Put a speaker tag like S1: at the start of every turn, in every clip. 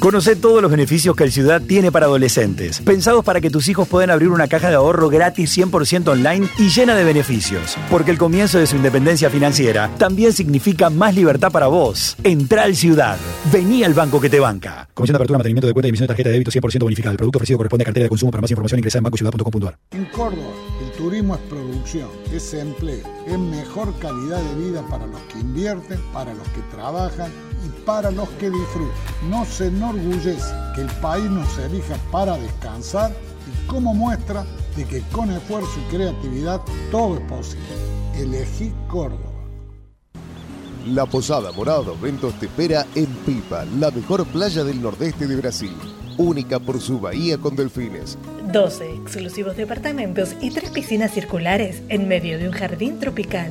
S1: Conoce todos los beneficios que el Ciudad tiene para adolescentes, pensados para que tus hijos puedan abrir una caja de ahorro gratis 100% online y llena de beneficios. Porque el comienzo de su independencia financiera también significa más libertad para vos. Entra al Ciudad. Vení al banco que te banca. Comisión de apertura, mantenimiento de cuenta y emisión de tarjeta de débito 100% bonificada. El producto ofrecido corresponde a cartera de consumo. Para más información ingresa en bancociudad.com.ar.
S2: En Córdoba, el turismo es producción, es empleo, es mejor calidad de vida para los que invierten, para los que trabajan y para los que disfrutan. No se enorgullece que el país nos elija para descansar y como muestra de que con esfuerzo y creatividad todo es posible. Elegí Córdoba.
S3: La Posada Morada Ventos te espera en Pipa, la mejor playa del nordeste de Brasil. Única por su bahía con delfines.
S4: 12 exclusivos departamentos y tres piscinas circulares en medio de un jardín tropical.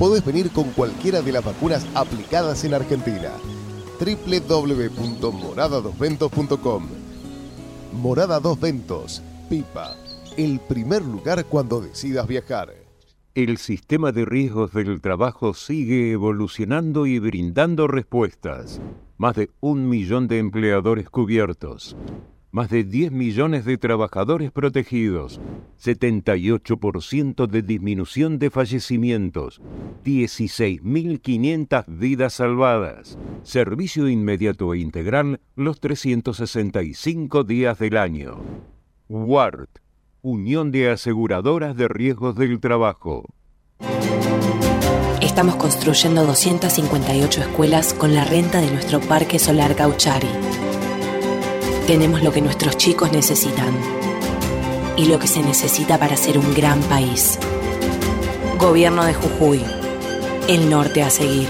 S3: Podés venir con cualquiera de las vacunas aplicadas en Argentina. www.moradadosventos.com Morada Dos Ventos, Pipa, el primer lugar cuando decidas viajar.
S5: El sistema de riesgos del trabajo sigue evolucionando y brindando respuestas. Más de un millón de empleadores cubiertos. Más de 10 millones de trabajadores protegidos. 78% de disminución de fallecimientos. 16.500 vidas salvadas. Servicio inmediato e integral los 365 días del año. WART Unión de Aseguradoras de Riesgos del Trabajo.
S6: Estamos construyendo 258 escuelas con la renta de nuestro Parque Solar Gauchari. Tenemos lo que nuestros chicos necesitan y lo que se necesita para ser un gran país. Gobierno de Jujuy. El norte a seguir.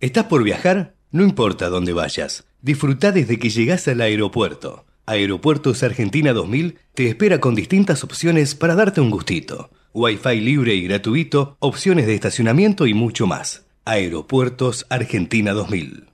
S7: ¿Estás por viajar? No importa dónde vayas. Disfruta desde que llegas al aeropuerto. Aeropuertos Argentina 2000 te espera con distintas opciones para darte un gustito. Wi-Fi libre y gratuito, opciones de estacionamiento y mucho más. Aeropuertos Argentina 2000.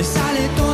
S8: Me sale todo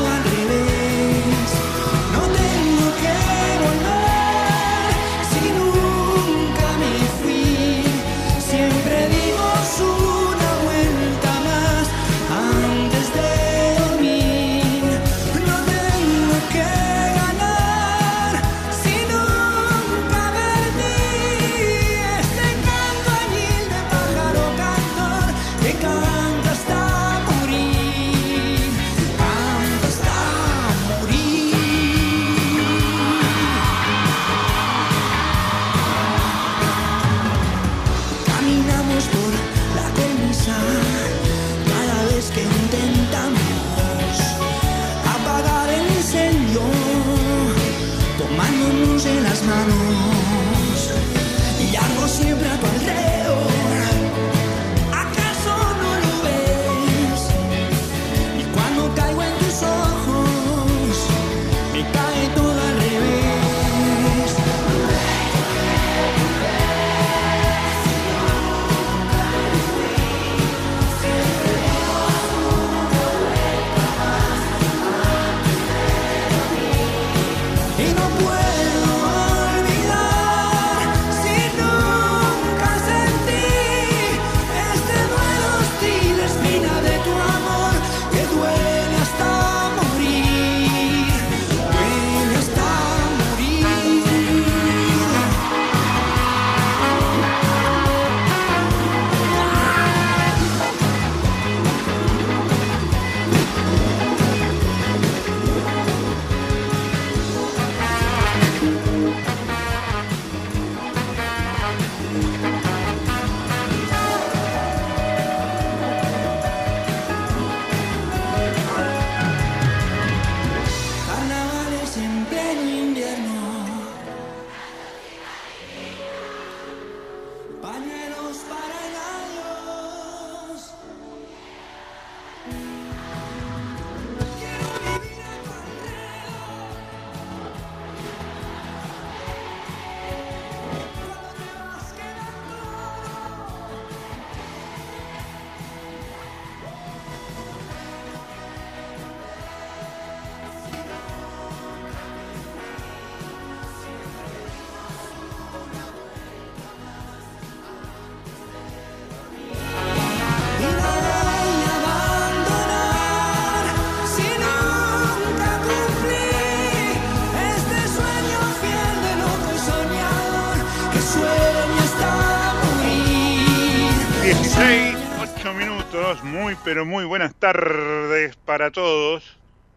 S9: pero muy buenas tardes para todos.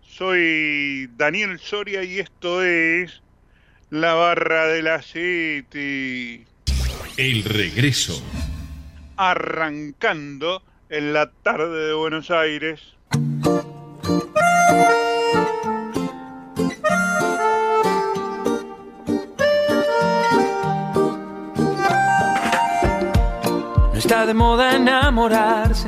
S9: Soy Daniel Soria y esto es La Barra de la City.
S10: El regreso.
S9: Arrancando en la tarde de Buenos Aires.
S11: No está de moda enamorarse,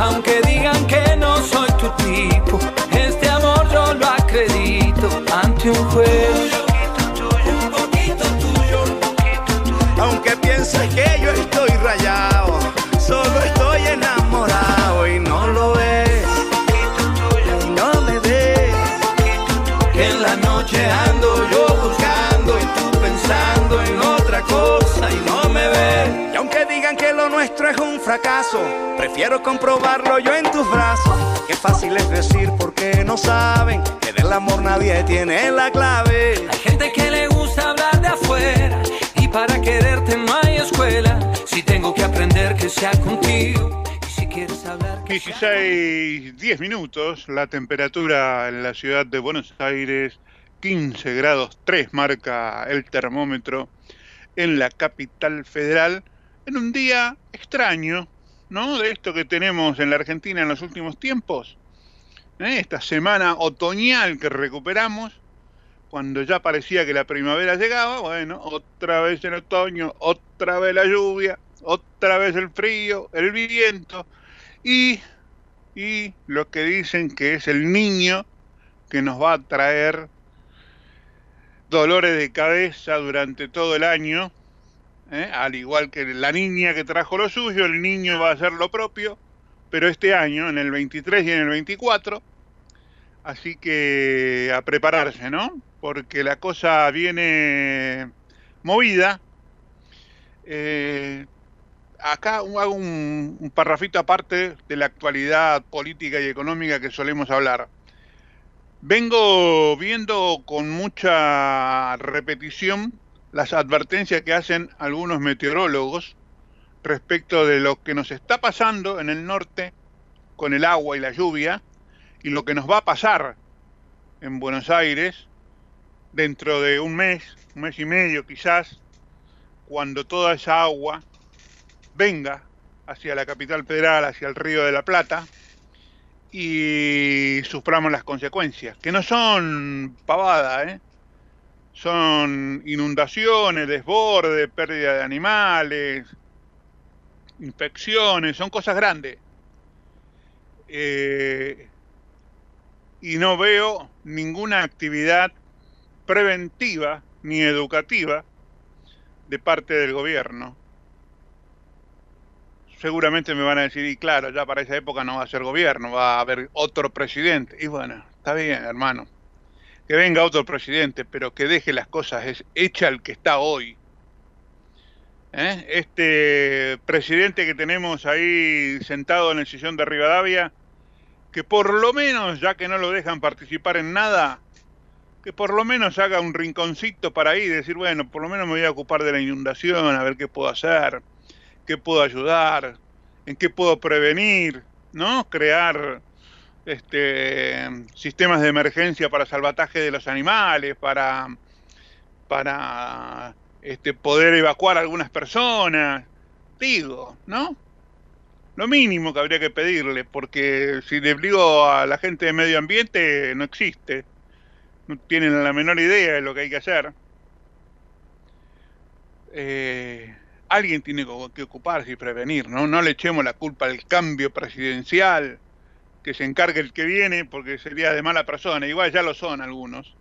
S11: Aunque digan que no soy tu tipo, este amor yo lo acredito ante un juez.
S12: un poquito tuyo. Aunque pienses que yo fracaso, prefiero comprobarlo yo en tus brazos. Qué fácil es decir porque no saben que del amor nadie tiene la clave.
S11: Hay gente que le gusta hablar de afuera y para quererte no hay escuela. Si tengo que aprender que sea contigo y si quieres hablar que sea
S9: 16, 10 minutos, la temperatura en la ciudad de Buenos Aires, 15 grados 3 marca el termómetro en la capital federal, en un día extraño, ¿no? De esto que tenemos en la Argentina en los últimos tiempos, ¿eh? esta semana otoñal que recuperamos, cuando ya parecía que la primavera llegaba, bueno, otra vez el otoño, otra vez la lluvia, otra vez el frío, el viento, y, y lo que dicen que es el niño que nos va a traer dolores de cabeza durante todo el año, ¿eh? al igual que la niña que trajo lo suyo, el niño va a hacer lo propio, pero este año, en el 23 y en el 24, así que a prepararse, ¿no? Porque la cosa viene movida. Eh, acá hago un, un parrafito aparte de la actualidad política y económica que solemos hablar. Vengo viendo con mucha repetición las advertencias que hacen algunos meteorólogos respecto de lo que nos está pasando en el norte con el agua y la lluvia y lo que nos va a pasar en Buenos Aires dentro de un mes, un mes y medio quizás, cuando toda esa agua venga hacia la capital federal, hacia el río de la Plata, y suframos las consecuencias, que no son pavadas, ¿eh? Son inundaciones, desborde, pérdida de animales, infecciones, son cosas grandes. Eh, y no veo ninguna actividad preventiva ni educativa de parte del gobierno. Seguramente me van a decir, y claro, ya para esa época no va a ser gobierno, va a haber otro presidente. Y bueno, está bien, hermano. Que venga otro presidente, pero que deje las cosas es hecha el que está hoy. ¿Eh? Este presidente que tenemos ahí sentado en el sillón de Rivadavia, que por lo menos, ya que no lo dejan participar en nada, que por lo menos haga un rinconcito para ahí, decir, bueno, por lo menos me voy a ocupar de la inundación, a ver qué puedo hacer, qué puedo ayudar, en qué puedo prevenir, ¿no? Crear este, sistemas de emergencia para salvataje de los animales, para, este, poder evacuar a algunas personas, digo, ¿no? Lo mínimo que habría que pedirle, porque si le digo a la gente de medio ambiente, no existe. No tienen la menor idea de lo que hay que hacer. Eh, alguien tiene que ocuparse y prevenir, ¿no? No le echemos la culpa al cambio presidencial, que se encargue el que viene, porque sería de mala persona. Igual ya lo son algunos.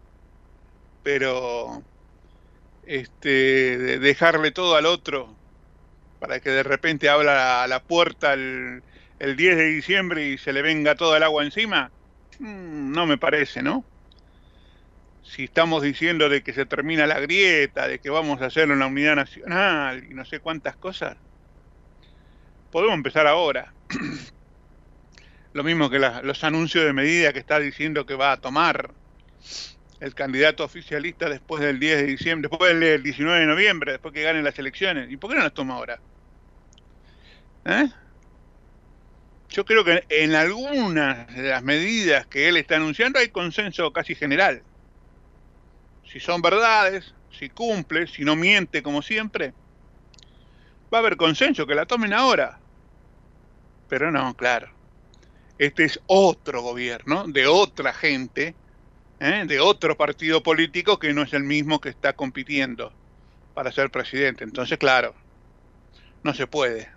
S9: Pero este, de dejarle todo al otro para que de repente abra la puerta el, el 10 de diciembre y se le venga todo el agua encima? Mm, no me parece, ¿no? Si estamos diciendo de que se termina la grieta, de que vamos a hacer una unidad nacional y no sé cuántas cosas, podemos empezar ahora. Lo mismo que los anuncios de medida que está diciendo que va a tomar el candidato oficialista después del 10 de diciembre, después del 19 de noviembre, después que ganen las elecciones. ¿Y por qué no las toma ahora? ¿Eh? Yo creo que en algunas de las medidas que él está anunciando hay consenso casi general. Si son verdades, si cumple, si no miente como siempre, va a haber consenso, que la tomen ahora. Pero no, claro. Este es otro gobierno de otra gente, ¿eh? de otro partido político que no es el mismo que está compitiendo para ser presidente. Entonces, claro, no se puede.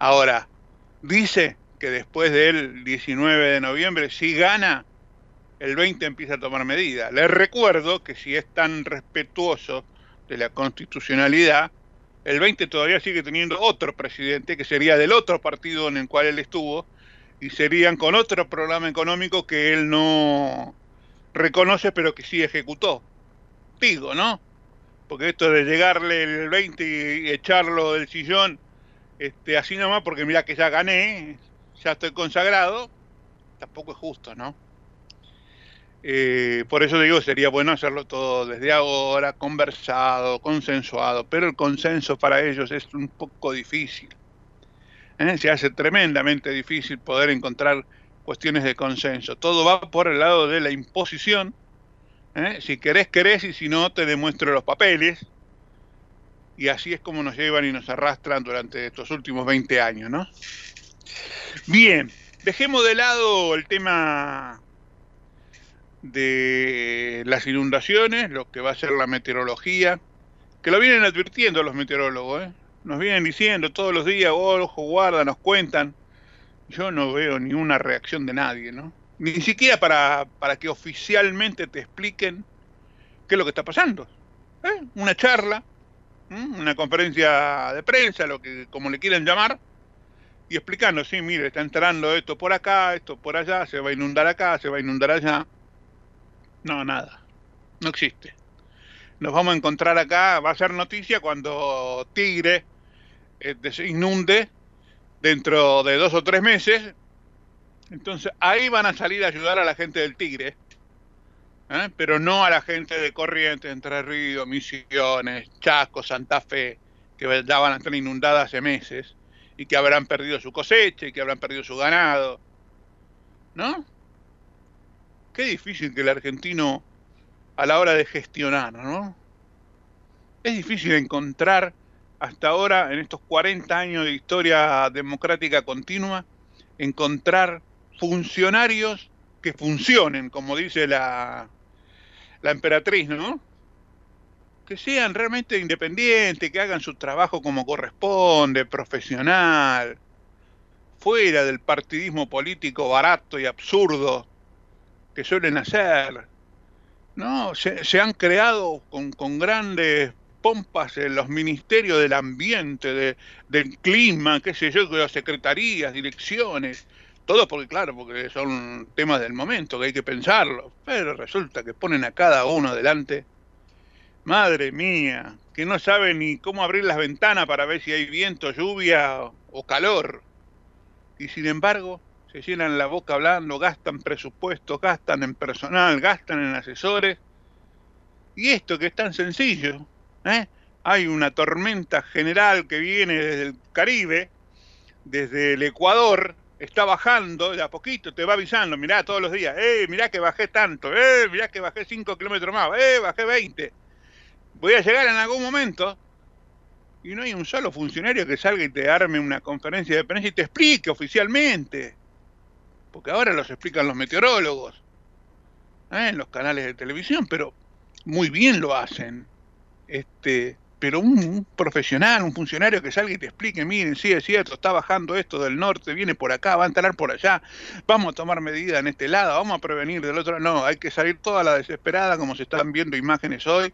S9: Ahora, dice que después del 19 de noviembre, si gana, el 20 empieza a tomar medidas. Les recuerdo que si es tan respetuoso de la constitucionalidad, el 20 todavía sigue teniendo otro presidente que sería del otro partido en el cual él estuvo y serían con otro programa económico que él no reconoce pero que sí ejecutó. Digo, ¿no? Porque esto de llegarle el 20 y echarlo del sillón este, así nomás porque mira que ya gané, ya estoy consagrado, tampoco es justo, ¿no? Eh, por eso digo, sería bueno hacerlo todo desde ahora, conversado, consensuado, pero el consenso para ellos es un poco difícil. ¿Eh? Se hace tremendamente difícil poder encontrar cuestiones de consenso. Todo va por el lado de la imposición. ¿eh? Si querés, querés, y si no, te demuestro los papeles. Y así es como nos llevan y nos arrastran durante estos últimos 20 años, ¿no? Bien, dejemos de lado el tema de las inundaciones, lo que va a ser la meteorología, que lo vienen advirtiendo los meteorólogos, ¿eh? Nos vienen diciendo todos los días, "Oh, ojo, guarda, nos cuentan. Yo no veo ni una reacción de nadie, ¿no? Ni siquiera para, para que oficialmente te expliquen qué es lo que está pasando. ¿eh? Una charla, una conferencia de prensa, lo que como le quieran llamar, y explicando, sí, mire, está entrando esto por acá, esto por allá, se va a inundar acá, se va a inundar allá. No, nada. No existe. Nos vamos a encontrar acá, va a ser noticia cuando Tigre se inunde dentro de dos o tres meses. Entonces ahí van a salir a ayudar a la gente del Tigre, ¿eh? pero no a la gente de Corrientes, Entre Ríos, Misiones, Chaco, Santa Fe, que ya van a estar inundadas hace meses y que habrán perdido su cosecha y que habrán perdido su ganado. ¿No? Qué difícil que el argentino a la hora de gestionar, ¿no? Es difícil encontrar hasta ahora, en estos 40 años de historia democrática continua, encontrar funcionarios que funcionen, como dice la, la emperatriz, ¿no? Que sean realmente independientes, que hagan su trabajo como corresponde, profesional, fuera del partidismo político barato y absurdo que suelen hacer. No, se, han creado con grandes pompas en los ministerios del ambiente, de- del clima, qué sé yo, las secretarías, direcciones, todo porque, claro, porque son temas del momento que hay que pensarlo, pero resulta que ponen a cada uno delante, madre mía, que no sabe ni cómo abrir las ventanas para ver si hay viento, lluvia o calor, y sin embargo se llenan la boca hablando, gastan presupuestos, gastan en personal, gastan en asesores, y esto que es tan sencillo, ¿eh? hay una tormenta general que viene desde el Caribe, desde el Ecuador, está bajando de a poquito, te va avisando, mirá todos los días, eh, mirá que bajé tanto, eh, mirá que bajé 5 kilómetros más, eh, bajé 20. Voy a llegar en algún momento y no hay un solo funcionario que salga y te arme una conferencia de prensa y te explique oficialmente. Porque ahora los explican los meteorólogos ¿eh? en los canales de televisión, pero muy bien lo hacen. Este, pero un, profesional, un funcionario que salga y te explique, miren, sí es cierto, está bajando esto del norte, viene por acá, va a entrar por allá, vamos a tomar medidas en este lado, vamos a prevenir del otro, no, hay que salir toda la desesperada, como se están viendo imágenes hoy,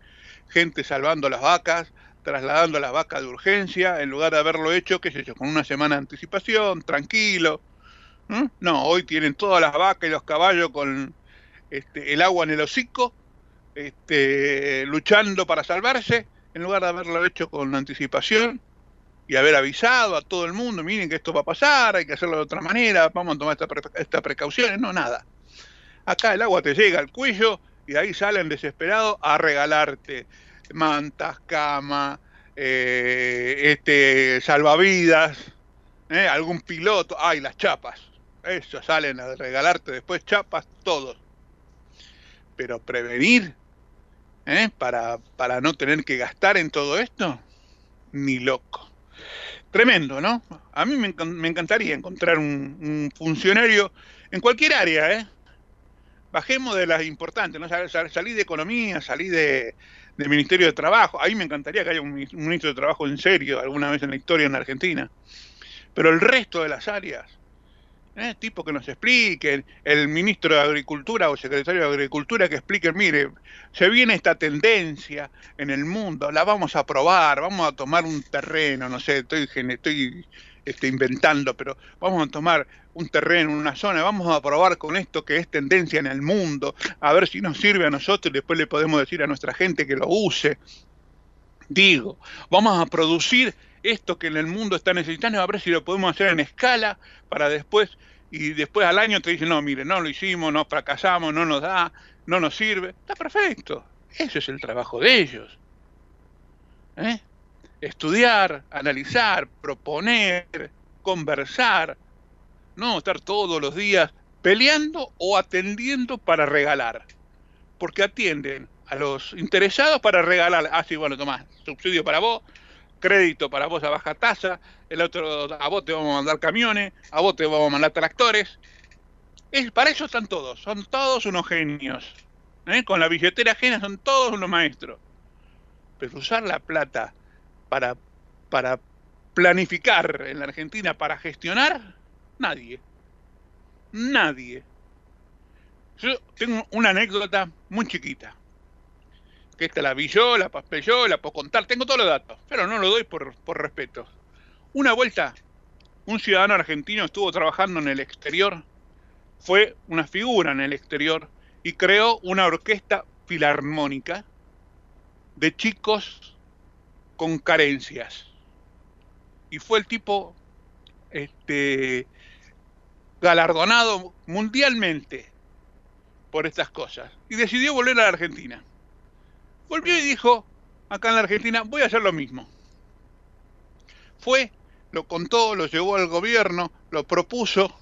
S9: gente salvando las vacas, trasladando las vacas de urgencia, en lugar de haberlo hecho, qué sé yo, con una semana de anticipación, tranquilo. No, hoy tienen todas las vacas y los caballos con este, el agua en el hocico, este, luchando para salvarse, en lugar de haberlo hecho con anticipación y haber avisado a todo el mundo, miren que esto va a pasar, hay que hacerlo de otra manera, vamos a tomar estas estas precauciones, no, nada. Acá el agua te llega al cuello y de ahí salen desesperados a regalarte mantas, cama, eh, este, salvavidas, ¿eh? algún piloto, ay, las chapas, eso salen a regalarte después chapas, todos. Pero prevenir, ¿eh? para, para no tener que gastar en todo esto, ni loco. Tremendo, ¿no? A mí me, me encantaría encontrar un, un funcionario en cualquier área, ¿eh? Bajemos de las importantes, ¿no? Sal- sal- Salí de economía, salí de, del Ministerio de Trabajo. Ahí me encantaría que haya un, mi- un ministro de Trabajo en serio alguna vez en la historia en Argentina. Pero el resto de las áreas, ¿eh? tipo que nos expliquen, el ministro de Agricultura o secretario de Agricultura que expliquen, mire, se viene esta tendencia en el mundo, la vamos a probar, vamos a tomar un terreno, no sé, estoy, estoy este, inventando, pero vamos a tomar un terreno, una zona, vamos a probar con esto que es tendencia en el mundo, a ver si nos sirve a nosotros y después le podemos decir a nuestra gente que lo use. Digo, vamos a producir esto que en el mundo está necesitando, a ver si lo podemos hacer en escala para después, y después al año te dicen, no, mire, no lo hicimos, no fracasamos, no nos da, no nos sirve. Está perfecto. Ese es el trabajo de ellos. ¿Eh? Estudiar, analizar, proponer, conversar, no estar todos los días peleando o atendiendo para regalar. Porque atienden a los interesados para regalar. Ah, sí, bueno, tomás, subsidio para vos, crédito para vos a baja tasa, el otro a vos te vamos a mandar camiones, a vos te vamos a mandar tractores. Es, para eso están todos, son todos unos genios. ¿eh? Con la billetera ajena son todos unos maestros. Pero usar la plata para, para planificar en la Argentina, para gestionar, nadie. Nadie. Yo tengo una anécdota muy chiquita. Que esta la vi yo, la pasé yo, la puedo contar, tengo todos los datos, pero no lo doy por, por respeto. Una vuelta, un ciudadano argentino estuvo trabajando en el exterior, fue una figura en el exterior y creó una orquesta filarmónica de chicos con carencias. Y fue el tipo este, galardonado mundialmente por estas cosas. Y decidió volver a la Argentina. Volvió y dijo, acá en la Argentina, voy a hacer lo mismo. Fue, lo contó, lo llevó al gobierno, lo propuso,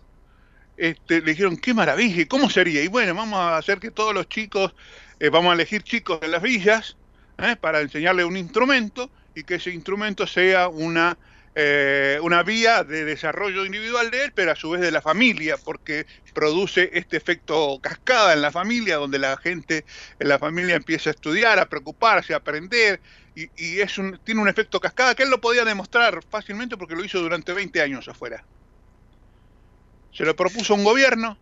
S9: este, le dijeron, qué maravilla, ¿y cómo sería? Y bueno, vamos a hacer que todos los chicos, eh, vamos a elegir chicos de las villas ¿eh? para enseñarle un instrumento y que ese instrumento sea una, eh, una vía de desarrollo individual de él, pero a su vez de la familia, porque produce este efecto cascada en la familia, donde la gente en la familia empieza a estudiar, a preocuparse, a aprender, y, es un, tiene un efecto cascada que él lo podía demostrar fácilmente porque lo hizo durante 20 años afuera. Se lo propuso un gobierno,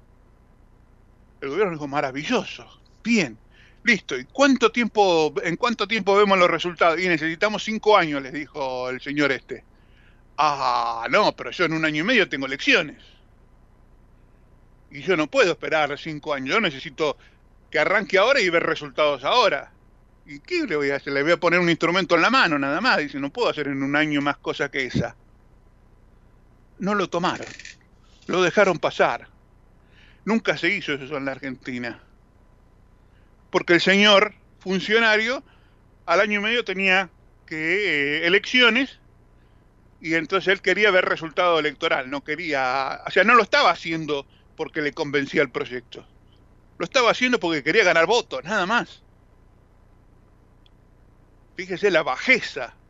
S9: el gobierno dijo, maravilloso, bien, listo, ¿y cuánto tiempo, en cuánto tiempo vemos los resultados? Y necesitamos cinco años, les dijo el señor este. Ah, no, pero yo en un año y medio tengo elecciones. Y yo no puedo esperar cinco años, yo necesito que arranque ahora y ver resultados ahora. ¿Y qué le voy a hacer? Le voy a poner un instrumento en la mano, nada más. Dice, no puedo hacer en un año más cosas que esa. No lo tomaron, lo dejaron pasar. Nunca se hizo eso en la Argentina. Porque el señor funcionario al año y medio tenía que eh, elecciones y entonces él quería ver resultado electoral, no quería, o sea, no lo estaba haciendo porque le convencía el proyecto. Lo estaba haciendo porque quería ganar votos, nada más. Fíjese la bajeza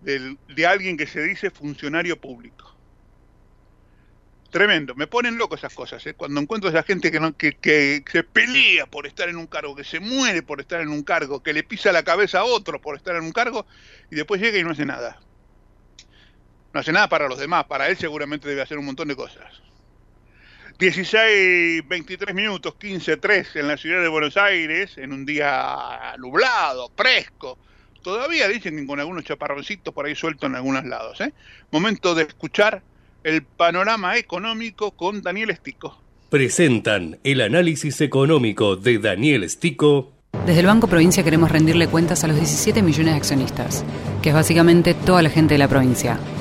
S9: del- de alguien que se dice funcionario público. Tremendo, me ponen loco esas cosas, ¿eh? cuando encuentro a esa gente que, no, que, que se pelea por estar en un cargo, que se muere por estar en un cargo, que le pisa la cabeza a otro por estar en un cargo y después llega y no hace nada. No hace nada para los demás, para él seguramente debe hacer un montón de cosas. 16, 23 minutos, 15, 3 en la ciudad de Buenos Aires, en un día nublado, fresco, Todavía dicen que con algunos chaparroncitos por ahí sueltos en algunos lados. ¿eh? Momento de escuchar el panorama económico con Daniel Estico.
S7: Presentan el análisis económico de Daniel Stico.
S13: Desde el Banco Provincia queremos rendirle cuentas a los 17 millones de accionistas, que es básicamente toda la gente de la provincia,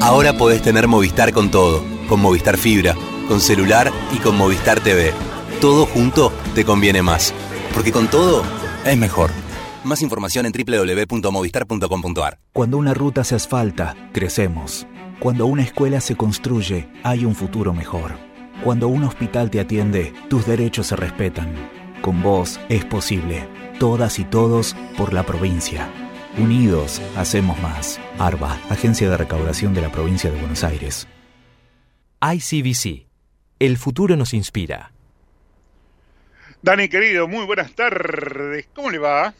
S14: Ahora podés tener Movistar con todo, con Movistar Fibra, con celular y con Movistar TV. Todo junto te conviene más, porque con todo es mejor. Más información en www.movistar.com.ar.
S15: Cuando una ruta se asfalta, crecemos. Cuando una escuela se construye, hay un futuro mejor. Cuando un hospital te atiende, tus derechos se respetan. Con vos es posible. Todas y todos por la provincia. Unidos, hacemos más. ARBA, Agencia de Recaudación de la Provincia de Buenos Aires.
S16: ICBC. El futuro nos inspira.
S9: Dani, querido, muy buenas tardes. ¿Cómo le va?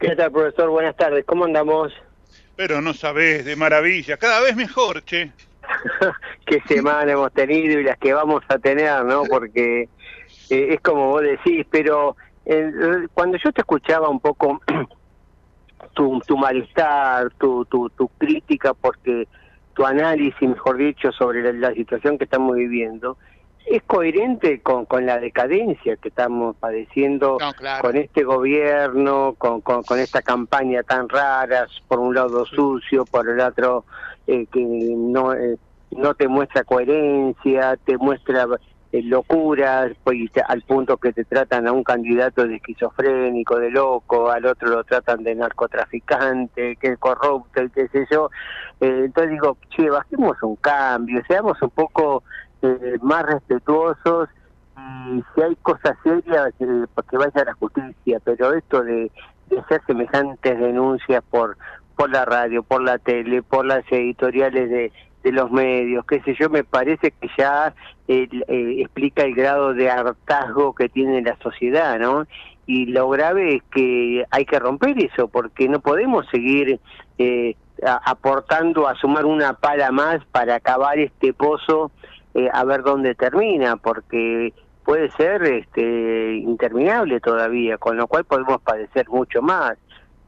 S17: ¿Qué tal, profesor? Buenas tardes. ¿Cómo andamos?
S9: Pero no sabés, de maravilla. Cada vez mejor, che.
S17: Qué semana hemos tenido y las que vamos a tener, ¿no? Porque eh, es como vos decís, pero eh, cuando yo te escuchaba un poco tu, tu malestar, tu, tu, tu crítica, porque tu análisis, mejor dicho, sobre la, la situación que estamos viviendo, es coherente con, con la decadencia que estamos padeciendo
S9: No, claro.
S17: con este gobierno, con, con, con esta campaña tan rara, por un lado sucio, por el otro eh, que no, eh, no te muestra coherencia, te muestra locuras, pues, al punto que te tratan a un candidato de esquizofrénico, de loco, al otro lo tratan de narcotraficante, que es corrupto y qué sé yo. Eh, entonces digo, che, bajemos un cambio, seamos un poco eh, más respetuosos y si hay cosas serias, eh, que vaya a la justicia, pero esto de, de hacer semejantes denuncias por por la radio, por la tele, por las editoriales de, de los medios, qué sé yo, me parece que ya eh, eh, explica el grado de hartazgo que tiene la sociedad, ¿no? Y lo grave es que hay que romper eso, porque no podemos seguir eh, aportando a sumar una pala más para acabar este pozo eh, a ver dónde termina, porque puede ser este, interminable todavía, con lo cual podemos padecer mucho más.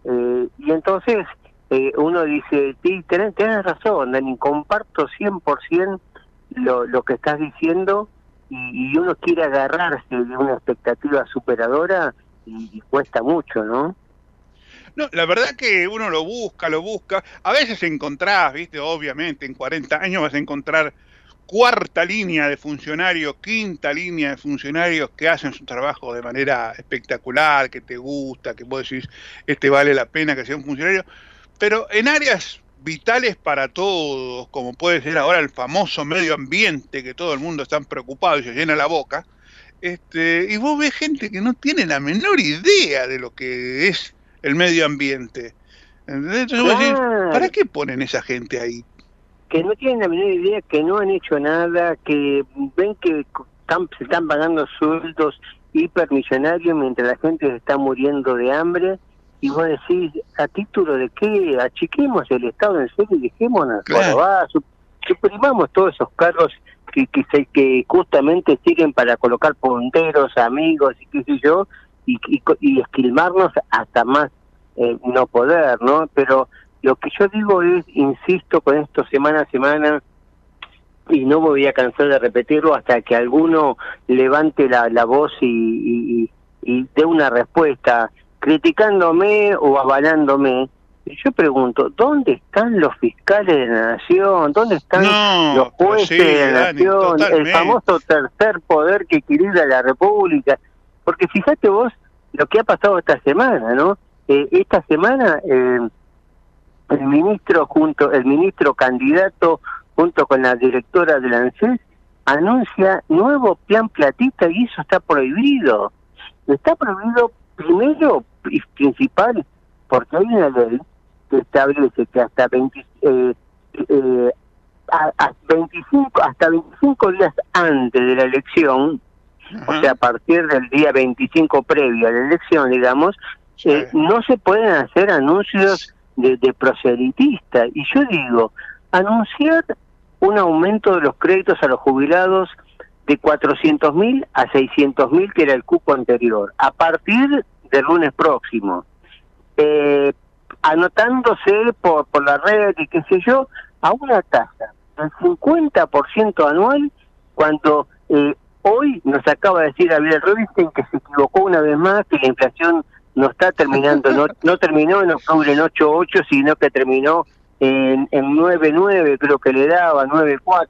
S17: Y entonces eh, uno dice, tenés, tenés razón, Dani, comparto 100% lo, lo que estás diciendo y, y uno quiere agarrarse de una expectativa superadora y, y cuesta mucho, ¿no?
S9: No, la verdad que uno lo busca, lo busca. A veces encontrás, viste, obviamente, en 40 años vas a encontrar cuarta línea de funcionarios, quinta línea de funcionarios que hacen su trabajo de manera espectacular, que te gusta, que vos decís, este vale la pena que sea un funcionario. Pero en áreas vitales para todos, como puede ser ahora el famoso medio ambiente, que todo el mundo está preocupado y se llena la boca, este, y vos ves gente que no tiene la menor idea de lo que es el medio ambiente. Entonces vos decís. ¿para qué ponen esa gente ahí?
S17: que no tienen la menor idea, que no han hecho nada, que ven que están, se están pagando sueldos hipermillonarios mientras la gente se está muriendo de hambre. Y vos decís, ¿a título de qué? Achiquemos el Estado en serio y dejémonos
S9: Claro.
S17: va, su- suprimamos todos esos cargos que, que, se- que justamente sirven para colocar punteros, amigos y qué sé yo, y, y, y esquilmarnos hasta más eh, no poder, ¿no? Pero lo que yo digo es, insisto con esto semana a semana, y no me voy a cansar de repetirlo hasta que alguno levante la, la voz y, y, y- y dé una respuesta, criticándome o avalándome. Y yo pregunto, ¿dónde están los fiscales de la nación? ¿Dónde están
S9: No,
S17: los jueces
S9: sí,
S17: de la
S9: Dani,
S17: nación? El famoso tercer poder que equilibra la República. Porque fíjate vos lo que ha pasado esta semana, ¿no? Eh, esta semana eh, el ministro junto el ministro candidato junto con la directora del ANSES anuncia nuevo plan platita y eso está prohibido. Está prohibido primero y principal porque hay una ley que establece que hasta 20, eh, eh, a- a 25, hasta 25 días antes de la elección, o sea, a partir del día 25 previo a la elección, digamos, eh, no se pueden hacer anuncios de, de proselitista. Y yo digo, anunciar un aumento de los créditos a los jubilados de 400 mil a 600 mil, que era el cupo anterior, a partir del lunes próximo. Eh, anotándose por, por la red y qué sé yo, a una tasa del 50% anual, cuando eh, hoy nos acaba de decir Gabriel Rubinstein que se equivocó una vez más, que la inflación no está terminando, no, no terminó en octubre en 8.8, sino que terminó en, en 9.9, creo que le daba, 9.4,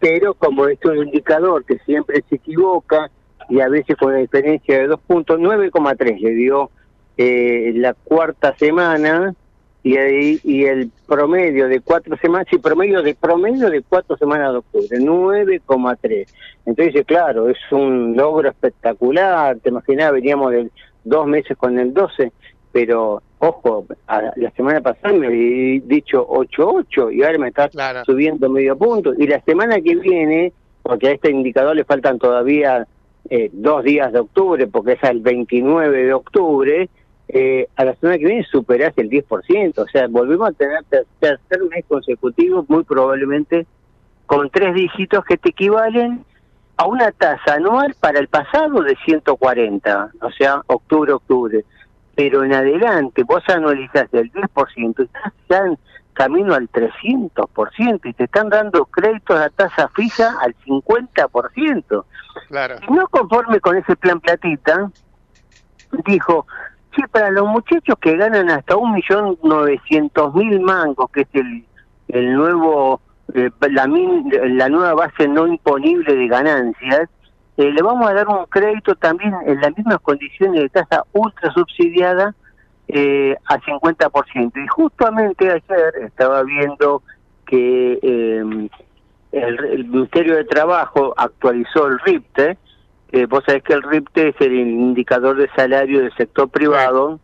S17: pero como es un indicador que siempre se equivoca y a veces con una diferencia de dos puntos, 9,3 le dio eh, la cuarta semana y, ahí- y el promedio de cuatro semanas, sí, promedio de promedio de cuatro semanas de octubre, 9,3. Entonces, claro, es un logro espectacular, te imaginas, veníamos de dos meses con el 12, pero ojo, a- la semana pasada me había dicho 8,8 y ahora me está subiendo medio punto. Y la semana que viene, porque a este indicador le faltan todavía eh, dos días de octubre, porque es el 29 de octubre, eh, a la semana que viene superás el 10%, o sea, volvemos a tener ter- tercer mes consecutivo, muy probablemente con tres dígitos que te equivalen a una tasa anual para el pasado de 140, o sea, octubre-octubre. Pero en adelante vos anualizás del 10% y estás ya en camino al 300% y te están dando créditos a tasa fija al 50%.
S9: Claro.
S17: Y no conforme con ese plan platita, dijo, sí, para los muchachos que ganan hasta un millón novecientos mil mangos, que es el, el nuevo, eh, la, min- la nueva base no imponible de ganancias, eh, le vamos a dar un crédito también en las mismas condiciones de tasa ultra subsidiada eh, al 50%. Y justamente ayer estaba viendo que eh, el, el Ministerio de Trabajo actualizó el RIPTE. Eh, vos sabés que el RIPTE es el indicador de salario del sector privado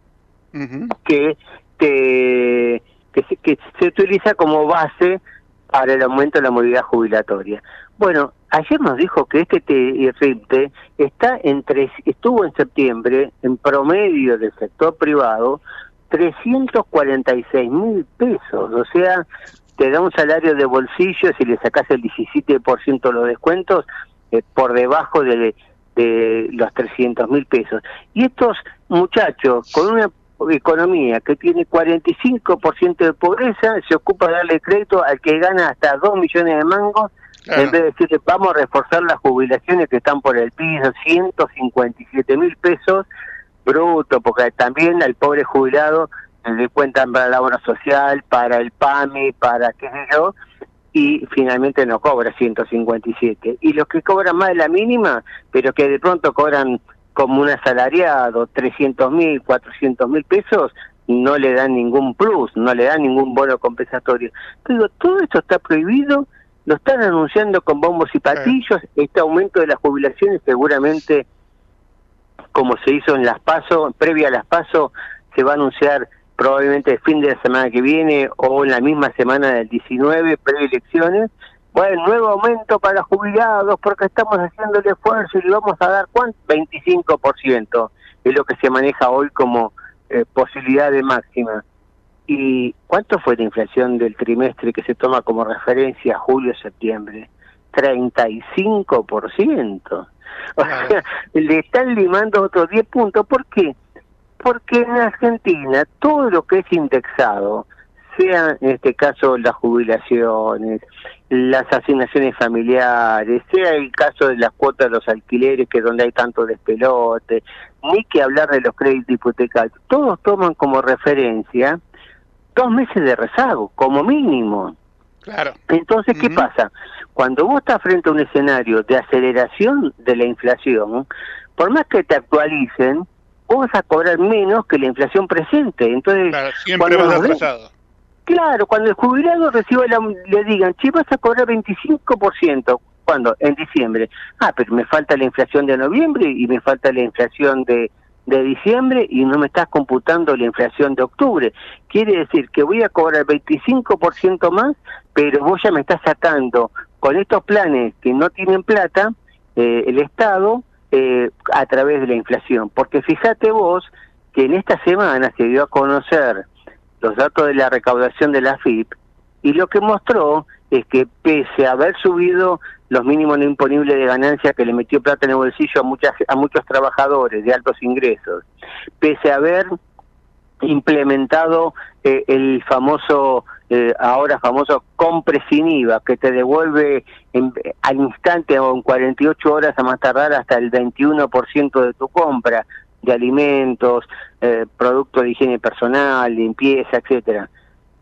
S17: que, te- que, se, que se utiliza como base para el aumento de la movilidad jubilatoria. Bueno, ayer nos dijo que este te- RIPTE está entre, estuvo en septiembre en promedio del sector privado 346 mil pesos, o sea, te da un salario de bolsillo si le sacas el 17% de los descuentos eh, por debajo de, de los 300 mil pesos. Y estos muchachos con una economía que tiene 45% de pobreza se ocupa de darle crédito al que gana hasta 2 millones de mangos en vez de decirle vamos a reforzar las jubilaciones que están por el piso, 157 mil pesos bruto, porque también al pobre jubilado le cuentan para la obra social, para el PAMI, para qué sé yo, y finalmente no cobra 157. Y los que cobran más de la mínima, pero que de pronto cobran como un asalariado 300 mil, 400 mil pesos, no le dan ningún plus, no le dan ningún bono compensatorio. Digo, todo esto está prohibido, lo están anunciando con bombos y patillos, este aumento de las jubilaciones seguramente, como se hizo en las PASO, previa a las PASO, se va a anunciar probablemente el fin de la semana que viene o en la misma semana del 19, preelecciones. Bueno, nuevo aumento para jubilados porque estamos haciendo el esfuerzo y le vamos a dar ¿cuánto? 25%, es lo que se maneja hoy como eh, posibilidad de máxima. ¿Y cuánto fue la inflación del trimestre que se toma como referencia julio-septiembre? 35%. O sea, le están limando otros 10 puntos. ¿Por qué? Porque en Argentina todo lo que es indexado, sea en este caso las jubilaciones, las asignaciones familiares, sea el caso de las cuotas de los alquileres, que es donde hay tanto despelote, ni que hablar de los créditos hipotecarios, todos toman como referencia dos meses de rezago, como mínimo.
S9: Claro.
S17: Entonces, ¿qué pasa? Cuando vos estás frente a un escenario de aceleración de la inflación, por más que te actualicen, vos vas a cobrar menos que la inflación presente. Entonces,
S9: Siempre
S17: cuando
S9: vas atrasado.
S17: Claro, cuando el jubilado reciba la, le digan, che, vas a cobrar 25%. ¿Cuándo? En diciembre. Ah, pero me falta la inflación de noviembre y me falta la inflación de, de diciembre y no me estás computando la inflación de octubre. Quiere decir que voy a cobrar 25% más, pero vos ya me estás sacando con estos planes que no tienen plata, eh, el Estado, eh, a través de la inflación. Porque fíjate vos que en esta semana se dio a conocer los datos de la recaudación de la FIP y lo que mostró es que pese a haber subido los mínimos no imponibles de ganancia que le metió plata en el bolsillo a muchas a muchos trabajadores de altos ingresos, pese a haber implementado eh, el famoso eh, ahora famoso compre sin IVA que te devuelve en, al instante o en 48 horas a más tardar hasta el 21% de tu compra de alimentos, eh, productos de higiene personal, limpieza, etcétera.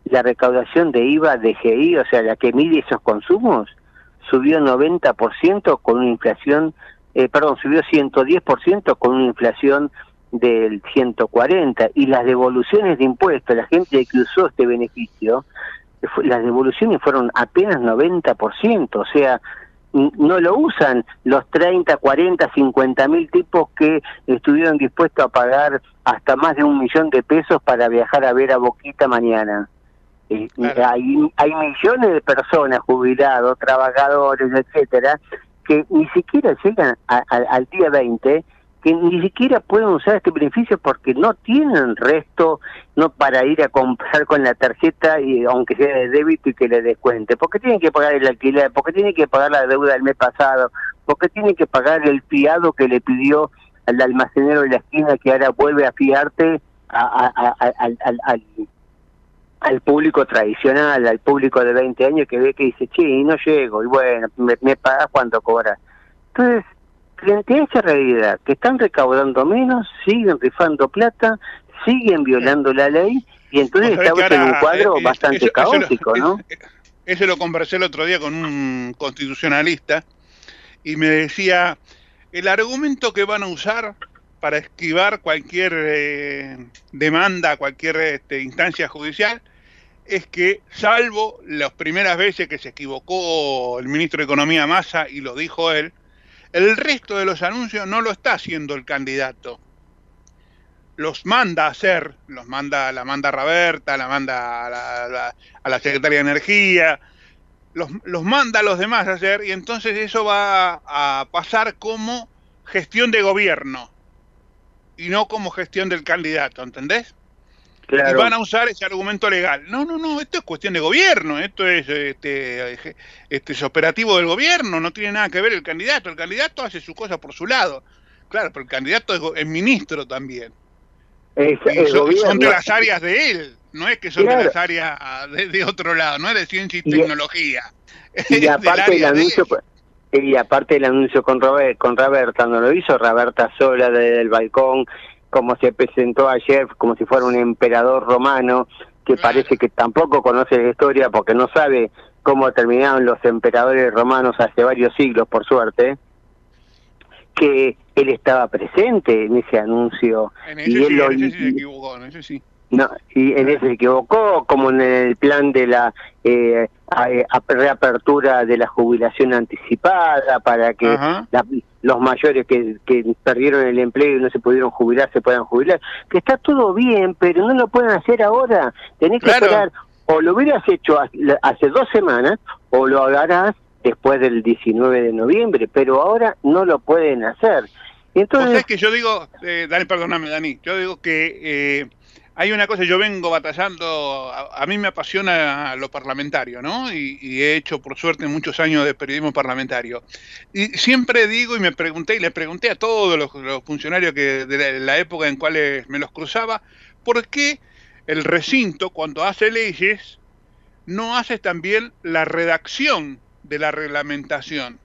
S17: La recaudación de IVA de GI, o sea, la que mide esos consumos, subió 90% con una inflación, eh, perdón, subió 110% con una inflación del 140 y las devoluciones de impuestos, la gente que usó este beneficio, las devoluciones fueron apenas 90%, o sea, no lo usan los 30, 40, 50 mil tipos que estuvieron dispuestos a pagar hasta más de un millón de pesos para viajar a ver a Boquita mañana. Eh, hay, hay millones de personas, jubilados, trabajadores, etcétera, que ni siquiera llegan al día 20 que ni siquiera pueden usar este beneficio porque no tienen resto no para ir a comprar con la tarjeta y aunque sea de débito y que le descuente, porque tienen que pagar el alquiler, porque tienen que pagar la deuda del mes pasado, porque tienen que pagar el fiado que le pidió al almacenero de la esquina que ahora vuelve a fiarte al, al, público tradicional, al público de 20 años que ve que dice, sí, no llego, y bueno, me, me pagas cuando cobra. Entonces, frente a esa realidad, que están recaudando menos, siguen rifando plata, siguen violando la ley, y entonces estamos en un cuadro
S9: eh,
S17: bastante caótico, ¿no?
S9: Eso lo conversé el otro día con un constitucionalista, y me decía, el argumento que van a usar para esquivar cualquier eh, demanda, cualquier este, instancia judicial, es que, salvo las primeras veces que se equivocó el ministro de Economía Massa, y lo dijo él, el resto de los anuncios no lo está haciendo el candidato. Los manda a hacer, los manda, la manda Raberta, la manda a la, a la Secretaría de Energía, los, los, manda a los demás a hacer y entonces eso va a pasar como gestión de gobierno y no como gestión del candidato, ¿entendés? Y van a usar ese argumento legal. No, no, no, esto es cuestión de gobierno, esto es este, este es operativo del gobierno, no tiene nada que ver el candidato. El candidato hace su cosa por su lado. Claro, pero el candidato es, ministro también. son, de las áreas de él, no es que son de las áreas ah, de, otro lado, no es de ciencia y, tecnología.
S17: Y aparte el anuncio, y aparte el anuncio con, Robert, con Roberta, no lo hizo Roberta sola desde el balcón, como se presentó ayer, como si fuera un emperador romano, que parece que tampoco conoce la historia porque no sabe cómo terminaron los emperadores romanos hace varios siglos, por suerte, que él estaba presente en ese anuncio. y él lo, se equivocó, en ese sí. No, y en ese se equivocó, como en el plan de la eh, reapertura de la jubilación anticipada para que los mayores que, que perdieron el empleo y no se pudieron jubilar se puedan jubilar. Que está todo bien, pero no lo pueden hacer ahora. Tenés que esperar, o lo hubieras hecho hace dos semanas, o lo harás después del 19 de noviembre, pero ahora no lo pueden hacer. Entonces,
S9: es que yo digo, eh, Dani, perdóname, Dani, yo digo que eh, hay una cosa, yo vengo batallando, a, mí me apasiona lo parlamentario, ¿no? Y, he hecho, por suerte, muchos años de periodismo parlamentario. Y siempre digo, y me pregunté, y le pregunté a todos los, funcionarios que de la, época en cuales me los cruzaba, ¿por qué el recinto, cuando hace leyes, no hace también la redacción de la reglamentación?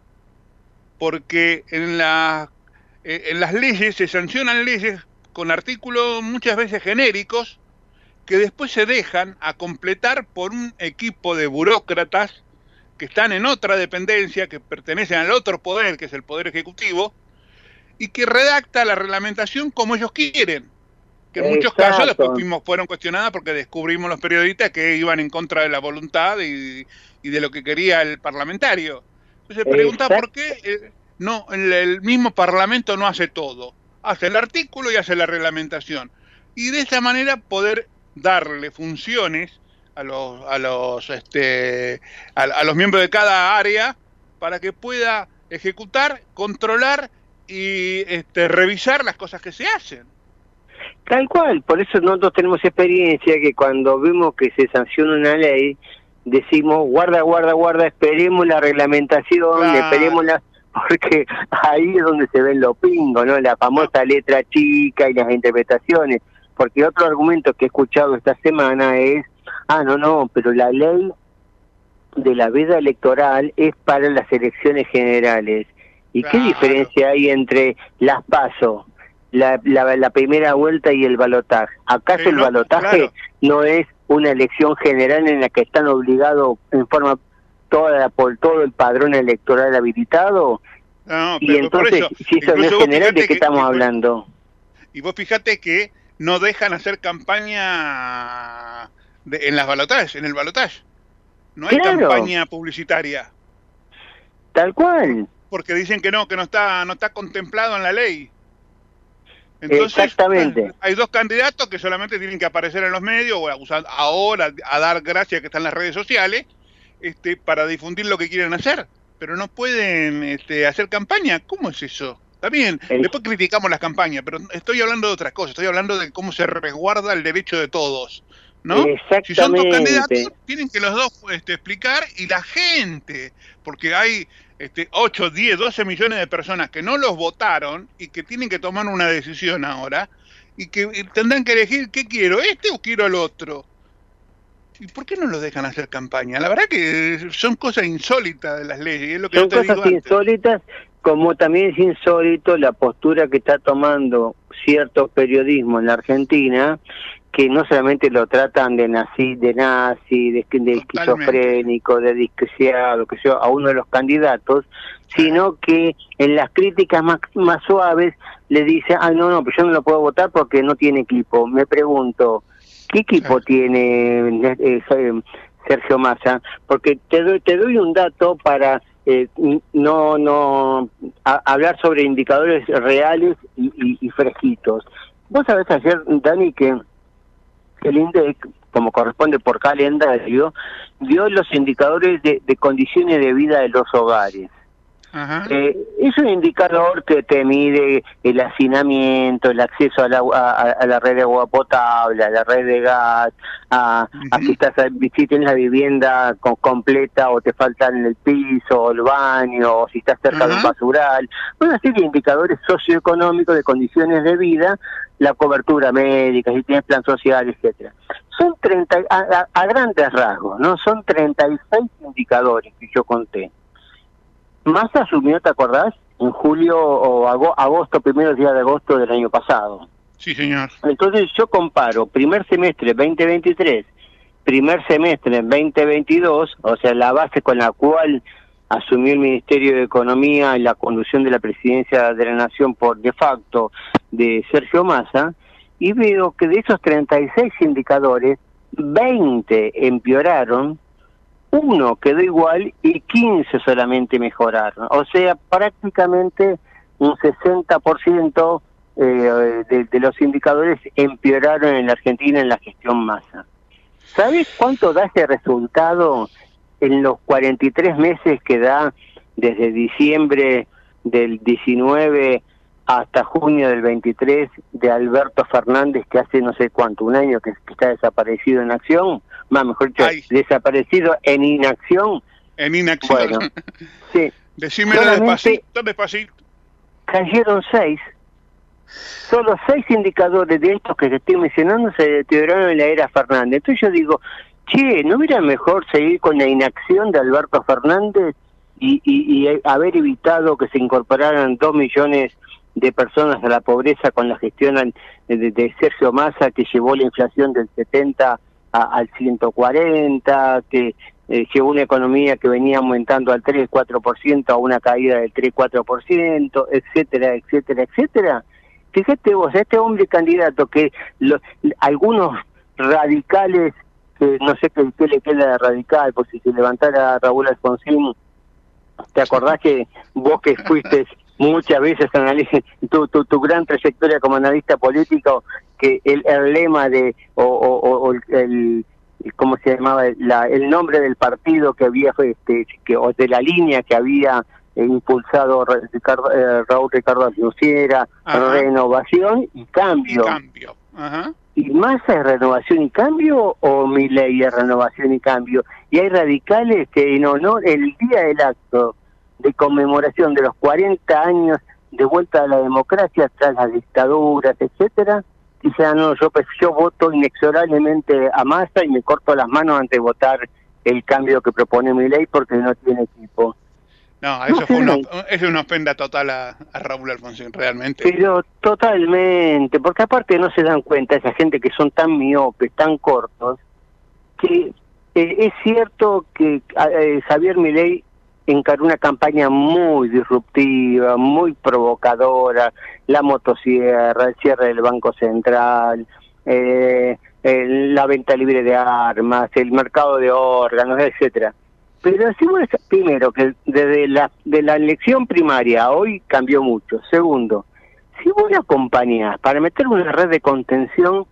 S9: Porque en, en las leyes se sancionan leyes con artículos muchas veces genéricos que después se dejan a completar por un equipo de burócratas que están en otra dependencia, que pertenecen al otro poder, que es el Poder Ejecutivo, y que redacta la reglamentación como ellos quieren. Que en muchos casos después fueron cuestionadas porque descubrimos los periodistas que iban en contra de la voluntad y, de lo que quería el parlamentario. Entonces se pregunta por qué eh, no, el mismo Parlamento no hace todo hace el artículo y hace la reglamentación. Y de esa manera poder darle funciones a los, a los, este, a, a los miembros de cada área para que pueda ejecutar, controlar y este, revisar las cosas que se hacen.
S17: Tal cual, por eso nosotros tenemos experiencia que cuando vemos que se sanciona una ley, decimos, guarda, guarda, guarda, esperemos la reglamentación,
S9: Claro.
S17: esperemos la... Porque ahí es donde se ven los pingos, ¿no? La famosa letra chica y las interpretaciones. Porque otro argumento que he escuchado esta semana es, ah, no, no, pero la ley de la veda electoral es para las elecciones generales. ¿Y qué diferencia hay entre las PASO, la, la, la primera vuelta y el balotaje? ¿Acaso
S9: Sí,
S17: el
S9: no,
S17: balotaje
S9: claro.
S17: no es una elección general en la que están obligados en forma toda por todo el padrón electoral habilitado?
S9: No,
S17: y
S9: por
S17: entonces,
S9: eso,
S17: si eso no es general, ¿de qué estamos hablando?
S9: Y vos fíjate que no dejan hacer campaña de- en las balotajes, en el balotaje. No hay
S17: Claro.
S9: campaña publicitaria,
S17: Tal cual.
S9: porque dicen que no, que no está, no está contemplado en la ley. Entonces,
S17: Exactamente.
S9: hay dos candidatos que solamente tienen que aparecer en los medios o a usar ahora a dar gracias que están en las redes sociales este, para difundir lo que quieren hacer, pero no pueden este, hacer campaña. ¿Cómo es eso? Está bien, después criticamos las campañas, pero estoy hablando de otras cosas, estoy hablando de cómo se resguarda el derecho de todos. ¿no? Si son dos candidatos, tienen que los dos este, explicar y la gente, porque hay este, 8, 10, 12 millones de personas que no los votaron y que tienen que tomar una decisión ahora y que eh, tendrán que elegir qué quiero, este o quiero el otro. ¿Y por qué no los dejan hacer campaña? La verdad que son cosas insólitas de las leyes, es lo que
S17: Son
S9: yo te digo
S17: cosas
S9: antes.
S17: insólitas, como también es insólito la postura que está tomando cierto periodismo en la Argentina, que no solamente lo tratan de nazi, de nazi, de, de esquizofrénico, de disquiciado, que sea, a uno de los candidatos, sino que en las críticas más, más suaves le dice, ah, no, no, pero yo no lo puedo votar porque no tiene equipo. Me pregunto, ¿qué equipo tiene eh, eh, Sergio Massa? Porque te doy, te doy un dato para eh, no no a- hablar sobre indicadores reales y, y- y fresquitos. Vos sabés ayer, Dani, que el INDEC, como corresponde por calendario, dio los indicadores de, de condiciones de vida de los hogares. Eh, es un indicador que te mide el hacinamiento, el acceso al agua- a, a la red de agua potable, a la red de gas, a, a si, estás, si tienes la vivienda co- completa o te faltan el piso, o el baño, o si estás cerca de un basural. Una serie de indicadores socioeconómicos de condiciones de vida, la cobertura médica, si tienes plan social, etcétera. Son 30, a, a- a grandes rasgos, ¿no? Son 36 indicadores que yo conté. Massa asumió, ¿te acordás? En julio o ago- agosto, primeros días de agosto del año pasado.
S9: Sí, señor.
S17: Entonces yo comparo primer semestre 2023, primer semestre 2022, o sea, la base con la cual asumió el Ministerio de Economía y la conducción de la presidencia de la Nación por de facto de Sergio Massa, y veo que de esos 36 indicadores, 20 empeoraron, uno quedó igual y 15 solamente mejoraron. O sea, prácticamente un 60% eh, de, los indicadores empeoraron en la Argentina en la gestión masa. ¿Sabes cuánto da ese resultado en los 43 meses que da desde diciembre del 19 hasta junio del 23 de Alberto Fernández, que hace no sé cuánto, un año que está desaparecido en acción? Más mejor dicho, desaparecido en inacción.
S9: En inacción.
S17: Bueno, sí.
S9: Decímelo despacito, despacito.
S17: cayeron seis. Solo seis indicadores de estos que te estoy mencionando se deterioraron en la era Fernández. Entonces yo digo, che, ¿no hubiera mejor seguir con la inacción de Alberto Fernández y, y- y haber evitado que se incorporaran dos millones de personas a la pobreza con la gestión de, de Sergio Massa que llevó la inflación del 70 a- al 140, que eh, llevó una economía que venía aumentando al 3-4% a una caída del 3-4%, etcétera, etcétera, etcétera. Fíjate vos, este hombre candidato que lo- algunos radicales, que no sé qué, le queda de radical, pues si se levantara Raúl Alfonsín, ¿te acordás que vos que fuiste muchas veces analice tu, tu, tu gran trayectoria como analista político, que el, el lema de, o, o, o el, ¿cómo se llamaba? La, el nombre del partido que había, este, que, o de la línea que había eh, impulsado Ricardo, eh, Raúl Ricardo Luciera, renovación y cambio.
S9: Y cambio. Ajá.
S17: ¿Y Massa es renovación y cambio o mi ley es renovación y cambio? Y hay radicales que en honor, el día del acto de conmemoración de los 40 años de vuelta a la democracia tras las dictaduras, etcétera, dicen, no, yo, pues, yo voto inexorablemente a Massa y me corto las manos antes de votar el cambio que propone mi ley porque no tiene equipo.
S9: No, eso, fue una, es una ofenda total a, a, Raúl Alfonsín, realmente.
S17: Pero totalmente, porque aparte no se dan cuenta esa gente que son tan miopes, tan cortos, que eh, es cierto que eh, Javier Milei encaró una campaña muy disruptiva, muy provocadora, la motosierra, el cierre del Banco Central, eh, la venta libre de armas, el mercado de órganos, etcétera pero decimos primero que desde la, de la elección primaria hoy cambió mucho. Segundo, si vos la acompañás para meter una red de contención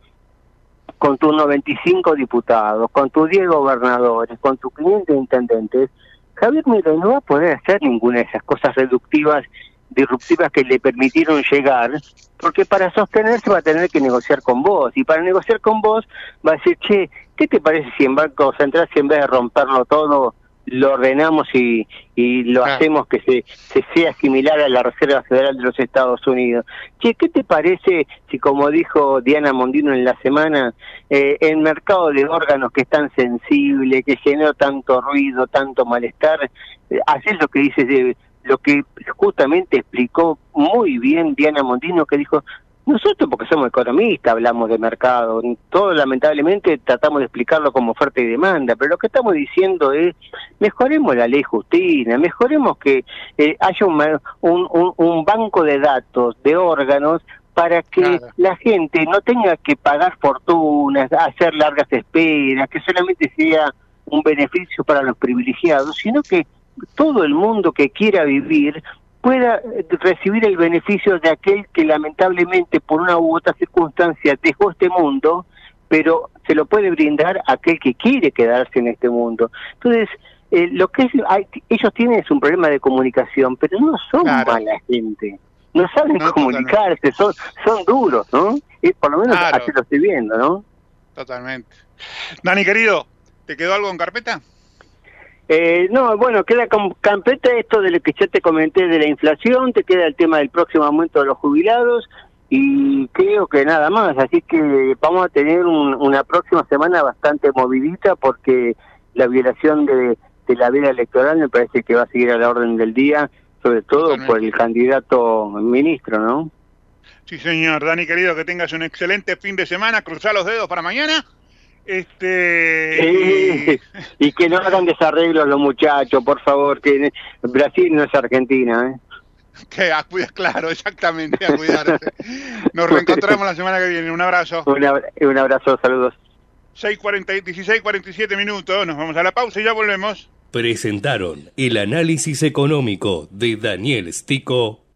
S17: con tus 95 diputados, con tus 10 gobernadores, con tus 500 intendentes, Javier Milei no va a poder hacer ninguna de esas cosas reductivas, disruptivas que le permitieron llegar, porque para sostenerse va a tener que negociar con vos, y para negociar con vos va a decir, che, ¿qué te parece si en Banco Central, si en vez de romperlo todo, lo ordenamos y, y lo hacemos que se, se sea similar a la Reserva Federal de los Estados Unidos. Che, ¿qué te parece si, como dijo Diana Mondino en la semana, eh, el mercado de órganos que es tan sensible, que generó tanto ruido, tanto malestar, eh, haces lo que dices de lo que justamente explicó muy bien Diana Mondino, que dijo, nosotros, porque somos economistas, hablamos de mercado. Todo, lamentablemente, tratamos de explicarlo como oferta y demanda, pero lo que estamos diciendo es, mejoremos la ley Justina, mejoremos que eh, haya un, un, un, banco de datos, de órganos, para que la gente no tenga que pagar fortunas, hacer largas esperas, que solamente sea un beneficio para los privilegiados, sino que todo el mundo que quiera vivir pueda eh, recibir el beneficio de aquel que lamentablemente por una u otra circunstancia dejó este mundo, pero se lo puede brindar a aquel que quiere quedarse en este mundo. Entonces, eh, lo que es, hay, ellos tienen es un problema de comunicación, pero no son mala gente, no saben comunicarse, son, son duros, ¿no? Y por lo menos así lo estoy viendo, ¿no?
S9: Totalmente. Dani, querido, ¿te quedó algo en carpeta?
S17: Eh, no, bueno, queda con campeta esto de lo que ya te comenté de la inflación, te queda el tema del próximo aumento de los jubilados y creo que nada más, así que vamos a tener una próxima semana bastante movidita porque la violación de, la veda electoral me parece que va a seguir a la orden del día, sobre todo por el candidato ministro, ¿no?
S9: Sí, señor. Dani, querido, que tengas un excelente fin de semana. Cruzar los dedos para mañana. Este
S17: y que no hagan desarreglos los muchachos, por favor, que Brasil no es Argentina, ¿eh?
S9: Que a cuidar, claro, exactamente, a cuidarse. Nos reencontramos la semana que viene. Un abrazo.
S17: Un, abrazo, saludos.
S9: 6.40, 16, 47 minutos, nos vamos a la pausa y ya volvemos.
S7: Presentaron el análisis económico de Daniel Stico.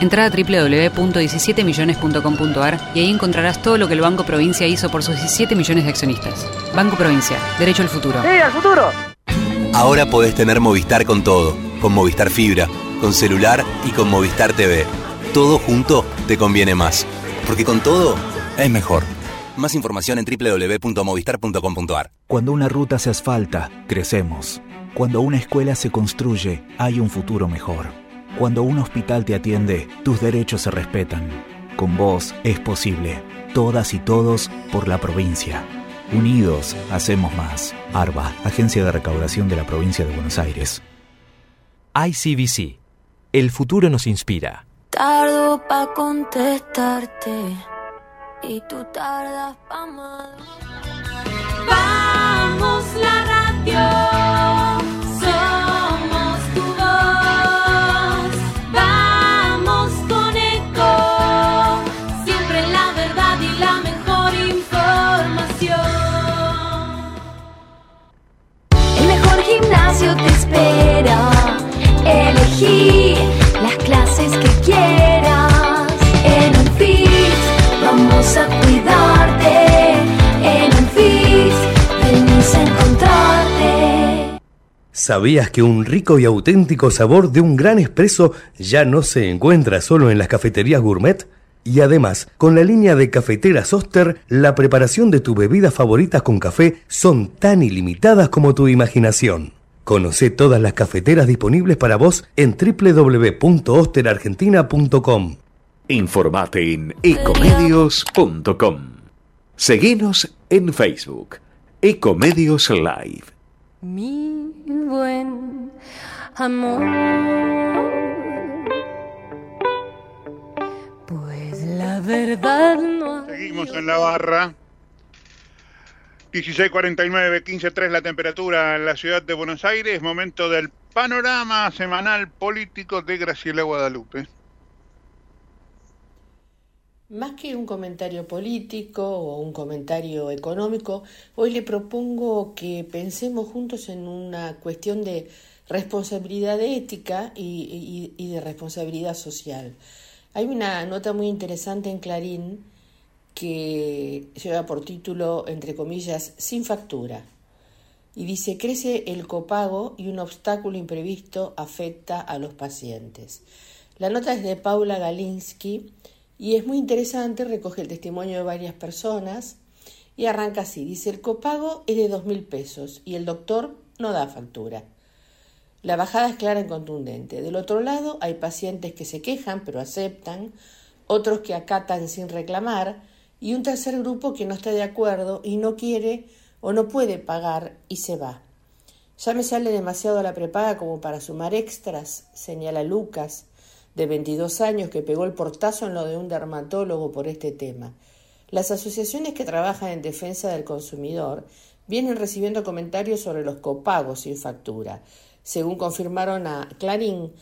S13: Entra a www.17millones.com.ar y ahí encontrarás todo lo que el Banco Provincia hizo por sus 17 millones de accionistas. Banco Provincia, derecho al futuro.
S18: ¡Sí, al futuro!
S14: Ahora podés tener Movistar con todo, con Movistar Fibra, con celular y con Movistar TV. Todo junto te conviene más, porque con todo es mejor. Más información en www.movistar.com.ar.
S15: Cuando una ruta se asfalta, crecemos. Cuando una escuela se construye, hay un futuro mejor. Cuando un hospital te atiende, tus derechos se respetan. Con vos es posible. Todas y todos por la provincia. Unidos, hacemos más. ARBA, Agencia de Recaudación de la Provincia de Buenos Aires.
S16: ICBC. El futuro nos inspira.
S8: Tardo para contestarte. y tú tardas pa' madurar. Quieras. En un vamos a cuidarte. En un venimos a encontrarte.
S7: ¿Sabías que un rico y auténtico sabor de un gran espresso ya no se encuentra solo en las cafeterías gourmet? Y además, con la línea de cafeteras Oster, la preparación de tus bebidas favoritas con café son tan ilimitadas como tu imaginación. Conoce todas las cafeteras disponibles para vos en www.osterargentina.com.
S10: Informate en ecomedios.com. Seguinos en Facebook. Ecomedios Live.
S8: Mi buen amor. Pues la verdad no.
S9: Seguimos en la barra. 16.49, 15.3 la temperatura en la ciudad de Buenos Aires. Momento del panorama semanal político de Graciela Guadalupe.
S19: Más que un comentario político o un comentario económico, hoy le propongo que pensemos juntos en una cuestión de responsabilidad ética y, y- y de responsabilidad social. Hay una nota muy interesante en Clarín que lleva por título, entre comillas, sin factura. Y dice, crece el copago y un obstáculo imprevisto afecta a los pacientes. La nota es de Paula Galinsky y es muy interesante, recoge el testimonio de varias personas y arranca así. Dice, el copago es de dos mil pesos y el doctor no da factura. La bajada es clara y contundente. Del otro lado hay pacientes que se quejan pero aceptan, otros que acatan sin reclamar y un tercer grupo que no está de acuerdo y no quiere o no puede pagar y se va. Ya me sale demasiado la prepaga como para sumar extras, señala Lucas, de 22 años, que pegó el portazo en lo de un dermatólogo por este tema. Las asociaciones que trabajan en defensa del consumidor vienen recibiendo comentarios sobre los copagos sin factura, según confirmaron a Clarín,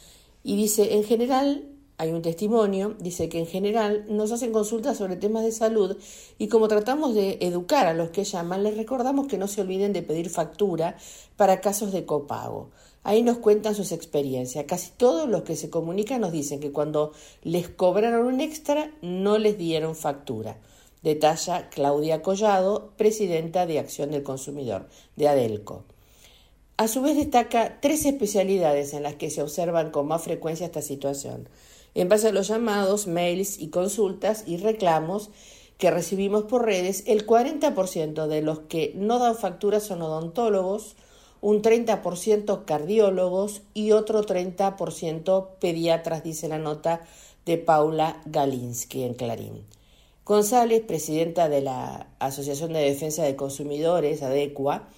S19: y dice, en general, hay un testimonio, dice que en general nos hacen consultas sobre temas de salud y como tratamos de educar a los que llaman, les recordamos que no se olviden de pedir factura para casos de copago. Ahí nos cuentan sus experiencias. Casi todos los que se comunican nos dicen que cuando les cobraron un extra no les dieron factura. Detalla Claudia Collado, presidenta de Acción del Consumidor, de Adelco. A su vez destaca tres especialidades en las que se observan con más frecuencia esta situación. En base a los llamados, mails y consultas y reclamos que recibimos por redes, el 40% de los que no dan factura son odontólogos, un 30% cardiólogos y otro 30% pediatras, dice la nota de Paula Galinsky en Clarín. González, presidenta de la Asociación de Defensa de Consumidores, ADECUA,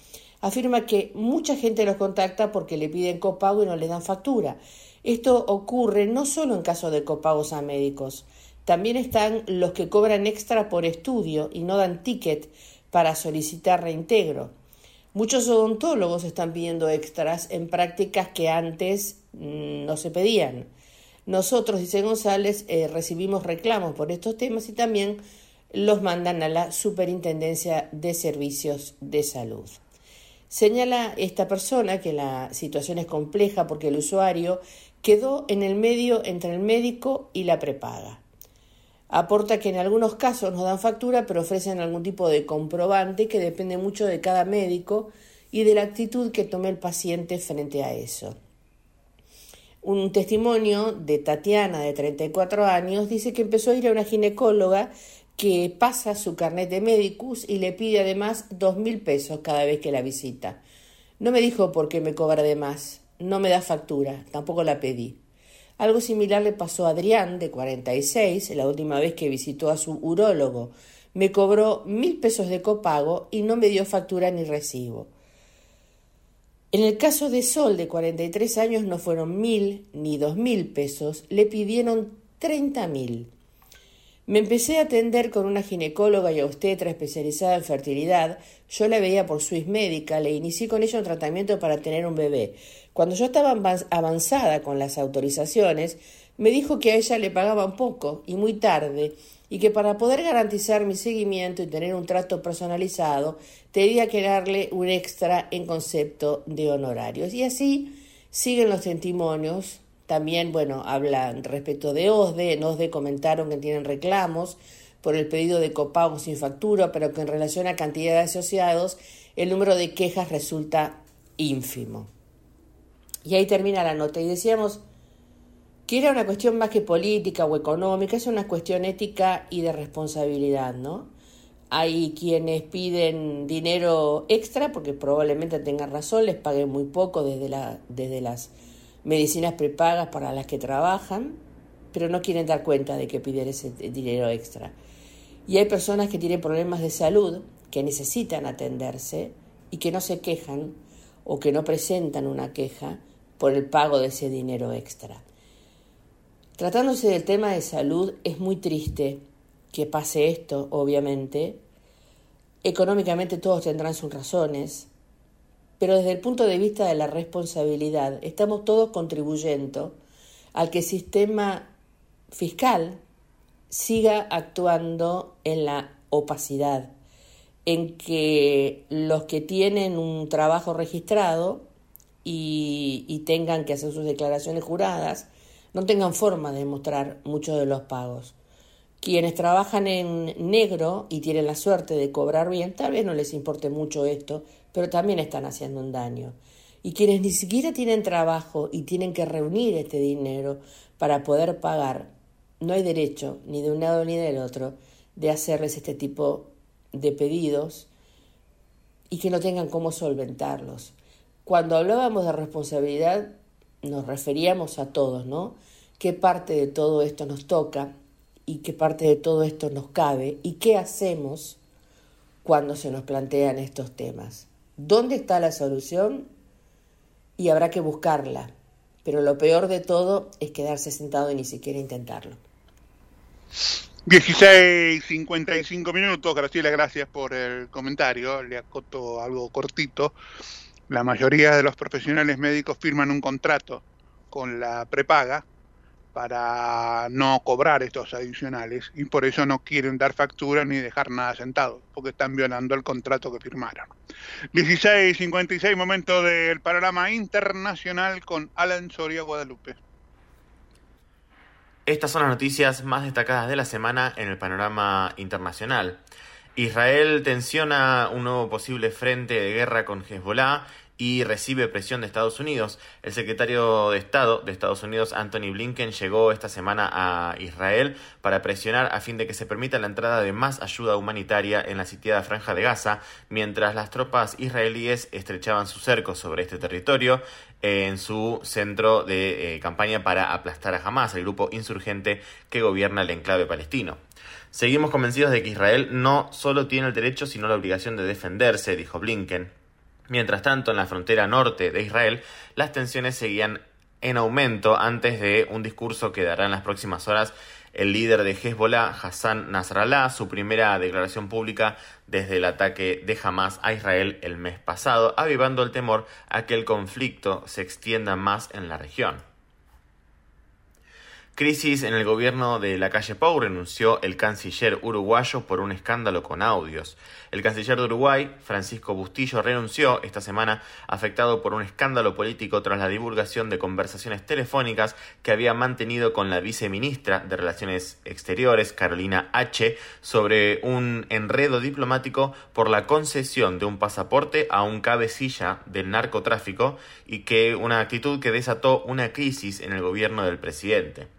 S19: afirma que mucha gente los contacta porque le piden copago y no les dan factura. Esto ocurre no solo en caso de copagos a médicos, también están los que cobran extra por estudio y no dan ticket para solicitar reintegro. Muchos odontólogos están pidiendo extras en prácticas que antes mm, no se pedían. Nosotros, dice González, eh, recibimos reclamos por estos temas y también los mandan a la Superintendencia de Servicios de Salud. Señala esta persona que la situación es compleja porque el usuario quedó en el medio entre el médico y la prepaga. Aporta que en algunos casos nos dan factura, pero ofrecen algún tipo de comprobante que depende mucho de cada médico y de la actitud que tome el paciente frente a eso. Un testimonio de Tatiana, de 34 años, dice que empezó a ir a una ginecóloga que pasa su carnet de médicus y le pide además dos mil pesos cada vez que la visita. No me dijo por qué me cobra de más, no me da factura, tampoco la pedí. Algo similar le pasó a Adrián, de 46, la última vez que visitó a su urólogo. Me cobró mil pesos de copago y no me dio factura ni recibo. En el caso de Sol, de 43 años, no fueron mil ni dos mil pesos, le pidieron treinta mil. Me empecé a atender con una ginecóloga y obstetra especializada en fertilidad. Yo la veía por Swiss Medical e inicié con ella un tratamiento para tener un bebé. Cuando yo estaba avan- avanzada con las autorizaciones, me dijo que a ella le pagaban poco y muy tarde y que para poder garantizar mi seguimiento y tener un trato personalizado tenía que darle un extra en concepto de honorarios. Y así siguen los testimonios. También, bueno, hablan respecto de OSDE. En OSDE comentaron que tienen reclamos por el pedido de copago sin factura, pero que en relación a cantidad de asociados, el número de quejas resulta ínfimo. Y ahí termina la nota. Y decíamos que era una cuestión más que política o económica, es una cuestión ética y de responsabilidad, ¿no? Hay quienes piden dinero extra porque probablemente tengan razón, les paguen muy poco desde, la, desde las medicinas prepagas para las que trabajan, pero no quieren dar cuenta de que piden ese dinero extra. Y hay personas que tienen problemas de salud, que necesitan atenderse y que no se quejan o que no presentan una queja por el pago de ese dinero extra. Tratándose del tema de salud, es muy triste que pase esto, obviamente. Económicamente todos tendrán sus razones, pero desde el punto de vista de la responsabilidad, estamos todos contribuyendo al que el sistema fiscal siga actuando en la opacidad, en que los que tienen un trabajo registrado y, tengan que hacer sus declaraciones juradas, no tengan forma de mostrar muchos de los pagos. Quienes trabajan en negro y tienen la suerte de cobrar bien, tal vez no les importe mucho esto, pero también están haciendo un daño. Y quienes ni siquiera tienen trabajo y tienen que reunir este dinero para poder pagar, no hay derecho, ni de un lado ni del otro, de hacerles este tipo de pedidos y que no tengan cómo solventarlos. Cuando hablábamos de responsabilidad, nos referíamos a todos, ¿no? ¿Qué parte de todo esto nos toca y qué parte de todo esto nos cabe y qué hacemos cuando se nos plantean estos temas? ¿Dónde está la solución? Y habrá que buscarla. Pero lo peor de todo es quedarse sentado y ni siquiera intentarlo.
S9: 16.55 minutos, Graciela, gracias por el comentario. Le acoto algo cortito. La mayoría de los profesionales médicos firman un contrato con la prepaga para no cobrar estos adicionales y por eso no quieren dar factura ni dejar nada sentado, porque están violando el contrato que firmaron. 16.56, momento del panorama internacional con Alan Soria Guadalupe.
S20: Estas son las noticias más destacadas de la semana en el panorama internacional. Israel tensiona un nuevo posible frente de guerra con Hezbollah y recibe presión de Estados Unidos. El secretario de Estado de Estados Unidos, Anthony Blinken, llegó esta semana a Israel para presionar a fin de que se permita la entrada de más ayuda humanitaria en la sitiada franja de Gaza, mientras las tropas israelíes estrechaban su cerco sobre este territorio en su centro de eh, campaña para aplastar a Hamas, el grupo insurgente que gobierna el enclave palestino. Seguimos convencidos de que Israel no solo tiene el derecho, sino la obligación de defenderse, dijo Blinken. Mientras tanto, en la frontera norte de Israel, las tensiones seguían en aumento antes de un discurso que dará en las próximas horas el líder de Hezbollah, Hassan Nasrallah, su primera declaración pública desde el ataque de Hamas a Israel el mes pasado, avivando el temor a que el conflicto se extienda más en la región. Crisis en el gobierno de la calle Pau renunció el canciller uruguayo por un escándalo con audios. El canciller de Uruguay, Francisco Bustillo, renunció esta semana afectado por un escándalo político tras la divulgación de conversaciones telefónicas que había mantenido con la viceministra de Relaciones Exteriores, Carolina H., sobre un enredo diplomático por la concesión de un pasaporte a un cabecilla del narcotráfico y que una actitud que desató una crisis en el gobierno del presidente.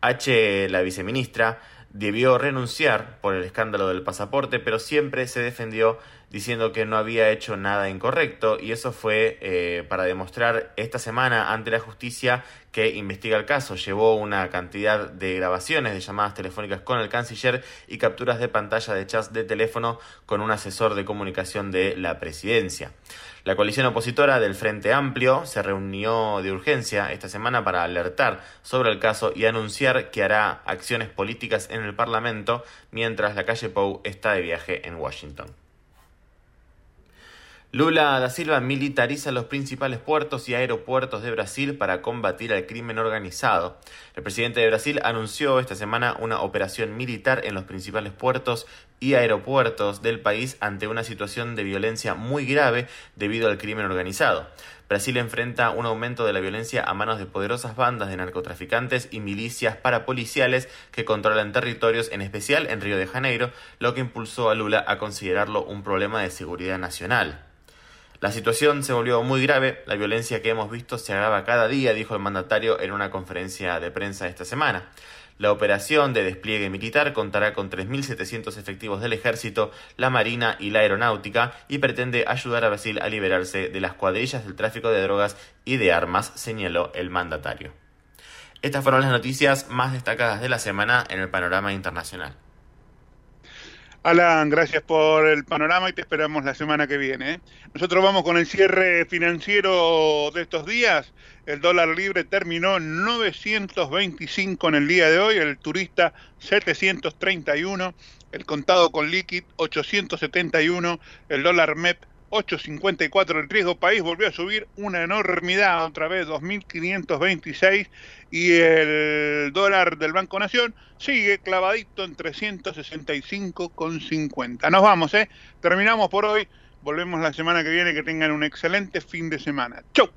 S20: H, la viceministra, debió renunciar por el escándalo del pasaporte, pero siempre se defendió diciendo que no había hecho nada incorrecto y eso fue eh, para demostrar esta semana ante la justicia que investiga el caso. Llevó una cantidad de grabaciones de llamadas telefónicas con el canciller y capturas de pantalla de chats de teléfono con un asesor de comunicación de la presidencia. La coalición opositora del Frente Amplio se reunió de urgencia esta semana para alertar sobre el caso y anunciar que hará acciones políticas en el Parlamento mientras la calle Pou está de viaje en Washington. Lula da Silva militariza los principales puertos y aeropuertos de Brasil para combatir al crimen organizado. El presidente de Brasil anunció esta semana una operación militar en los principales puertos y aeropuertos del país ante una situación de violencia muy grave debido al crimen organizado. Brasil enfrenta un aumento de la violencia a manos de poderosas bandas de narcotraficantes y milicias parapoliciales que controlan territorios, en especial en Río de Janeiro, lo que impulsó a Lula a considerarlo un problema de seguridad nacional. La situación se volvió muy grave, la violencia que hemos visto se agrava cada día, dijo el mandatario en una conferencia de prensa esta semana. La operación de despliegue militar contará con 3.700 efectivos del ejército, la marina y la aeronáutica y pretende ayudar a Brasil a liberarse de las cuadrillas del tráfico de drogas y de armas, señaló el mandatario. Estas fueron las noticias más destacadas de la semana en el panorama internacional.
S9: Alan, gracias por el panorama y te esperamos la semana que viene. ¿eh? Nosotros vamos con el cierre financiero de estos días. El dólar libre terminó 925 en el día de hoy, el turista 731, el contado con líquido 871, el dólar MEP 8.54 el riesgo país volvió a subir una enormidad, otra vez 2.526 y el dólar del Banco Nación sigue clavadito en 365,50. Nos vamos, ¿eh? Terminamos por hoy. Volvemos la semana que viene. Que tengan un excelente fin de semana. ¡Chau!